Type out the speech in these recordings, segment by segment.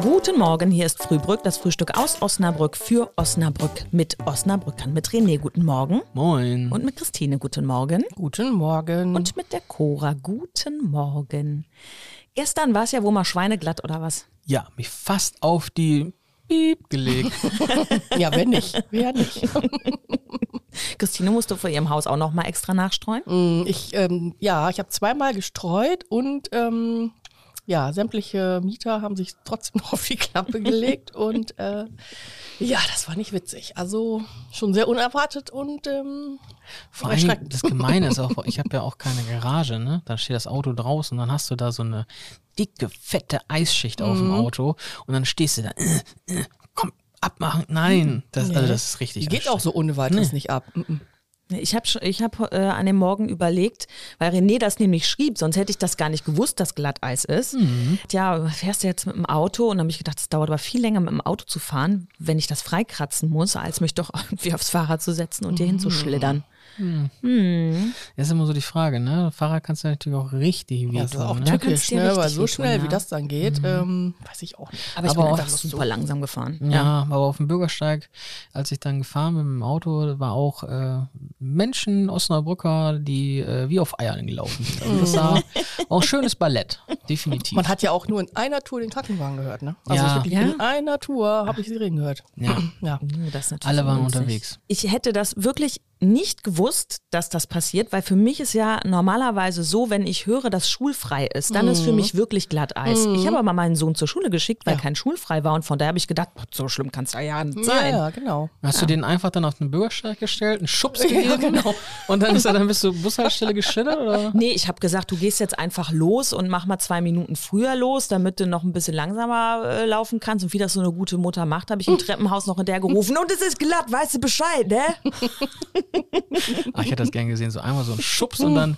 Guten Morgen, hier ist Frühbrück, das Frühstück aus Osnabrück für Osnabrück mit Osnabrückern. Mit René, guten Morgen. Moin. Und mit Christine, guten Morgen. Guten Morgen. Und mit der Cora, guten Morgen. Gestern war es ja wohl mal schweineglatt, oder was? Ja, mich fast auf die Piep gelegt. ja, wenn nicht, wer nicht. Christine musste vor ihrem Haus auch noch mal extra nachstreuen. Mm, ich, ähm, ja, ich habe zweimal gestreut und ähm, ja, sämtliche Mieter haben sich trotzdem noch auf die Klappe gelegt und äh, ja, das war nicht witzig. Also schon sehr unerwartet und ähm, Vor allem das Gemeine ist auch, ich habe ja auch keine Garage, ne? Da steht das Auto draußen, dann hast du da so eine dicke, fette Eisschicht auf dem Mhm. Auto und dann stehst du da, äh, äh, komm, abmachen, nein. Das, also das ist richtig. Geht auch so ohne weiteres nicht ab. Mm, mm. Ich habe ich hab, äh, an dem Morgen überlegt, weil René das nämlich schrieb, sonst hätte ich das gar nicht gewusst, dass Glatteis ist. Ja, fährst du jetzt mit dem Auto? Und dann habe ich gedacht, es dauert aber viel länger mit dem Auto zu fahren, wenn ich das freikratzen muss, als mich doch irgendwie aufs Fahrrad zu setzen und hier hinzuschlittern. Das ist immer so die Frage, ne? Fahrrad kannst du natürlich auch richtig Ja, das ist auch ne? tückisch, ne? Weil so schnell, ja. wie das dann geht, ähm, weiß ich auch nicht. Aber ich Aber bin auch einfach super langsam gefahren. Ja, aber auf dem Bürgersteig, als ich dann gefahren bin mit dem Auto, war auch äh, Menschen, Osnabrücker, die äh, wie auf Eiern gelaufen sind. Also das war auch schönes Ballett, definitiv. Man hat ja auch nur in einer Tour den Krankenwagen gehört, ne? Also Ja. ich wirklich Ja? in einer Tour habe ich sie reden gehört. Ja. Ja. Das ist natürlich Alle waren unterwegs. Ich hätte das wirklich nicht gewusst, dass das passiert, weil für mich ist ja normalerweise so, wenn ich höre, dass schulfrei ist, dann ist für mich wirklich Glatteis. Ich habe aber meinen Sohn zur Schule geschickt, weil Ja. kein schulfrei war und von daher habe ich gedacht, boah, so schlimm kann es da ja nicht Ja, sein. ja, genau. Hast du den einfach dann auf den Bürgersteig gestellt, einen Schubs gegeben genau. und dann ist er dann bis zur Bushaltestelle geschlittert? Oder? Nee, ich habe gesagt, du gehst jetzt einfach los und mach mal zwei Minuten früher los, damit du noch ein bisschen langsamer äh, laufen kannst. Und wie das so eine gute Mutter macht, habe ich im Treppenhaus noch hinterher gerufen. Und es ist glatt, weißt du Bescheid, ne? Ach, ich hätte das gern gesehen, so einmal so ein Schubs und dann.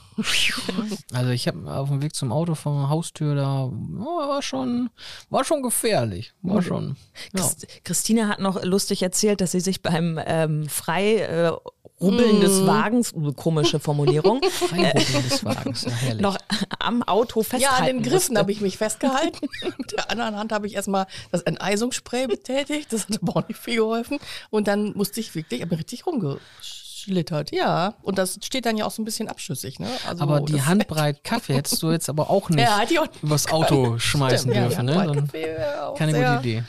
Also ich habe auf dem Weg zum Auto von der Haustür da, oh, war schon, war schon gefährlich. War schon. Ja. Christ- Christine hat noch lustig erzählt, dass sie sich beim ähm, frei äh, Rubbeln des Wagens, uh, komische Formulierung, Freirubbeln des Wagens, ja herrlich. noch am Auto Ja, festhalten an den Griffen habe ich mich festgehalten. Mit der anderen Hand habe ich erstmal das Enteisungsspray betätigt. Das hat aber auch nicht viel geholfen. Und dann musste ich wirklich, ich bin richtig rumgeschlittert. Ja, und das steht dann ja auch so ein bisschen abschüssig. Ne? Also aber die Handbreit Kaffee hättest du jetzt aber auch nicht Ja, auch übers Auto schmeißen Stimmt, ja, dürfen. ja, ne? Dann, keine gute Idee.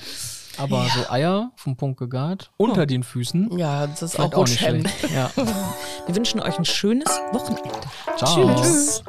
Aber so Eier vom Punkt gegart, unter den Füßen, Ja, das ist auch auch nicht schlecht. Ja. Wir wünschen euch ein schönes Wochenende. Ciao. Tschüss.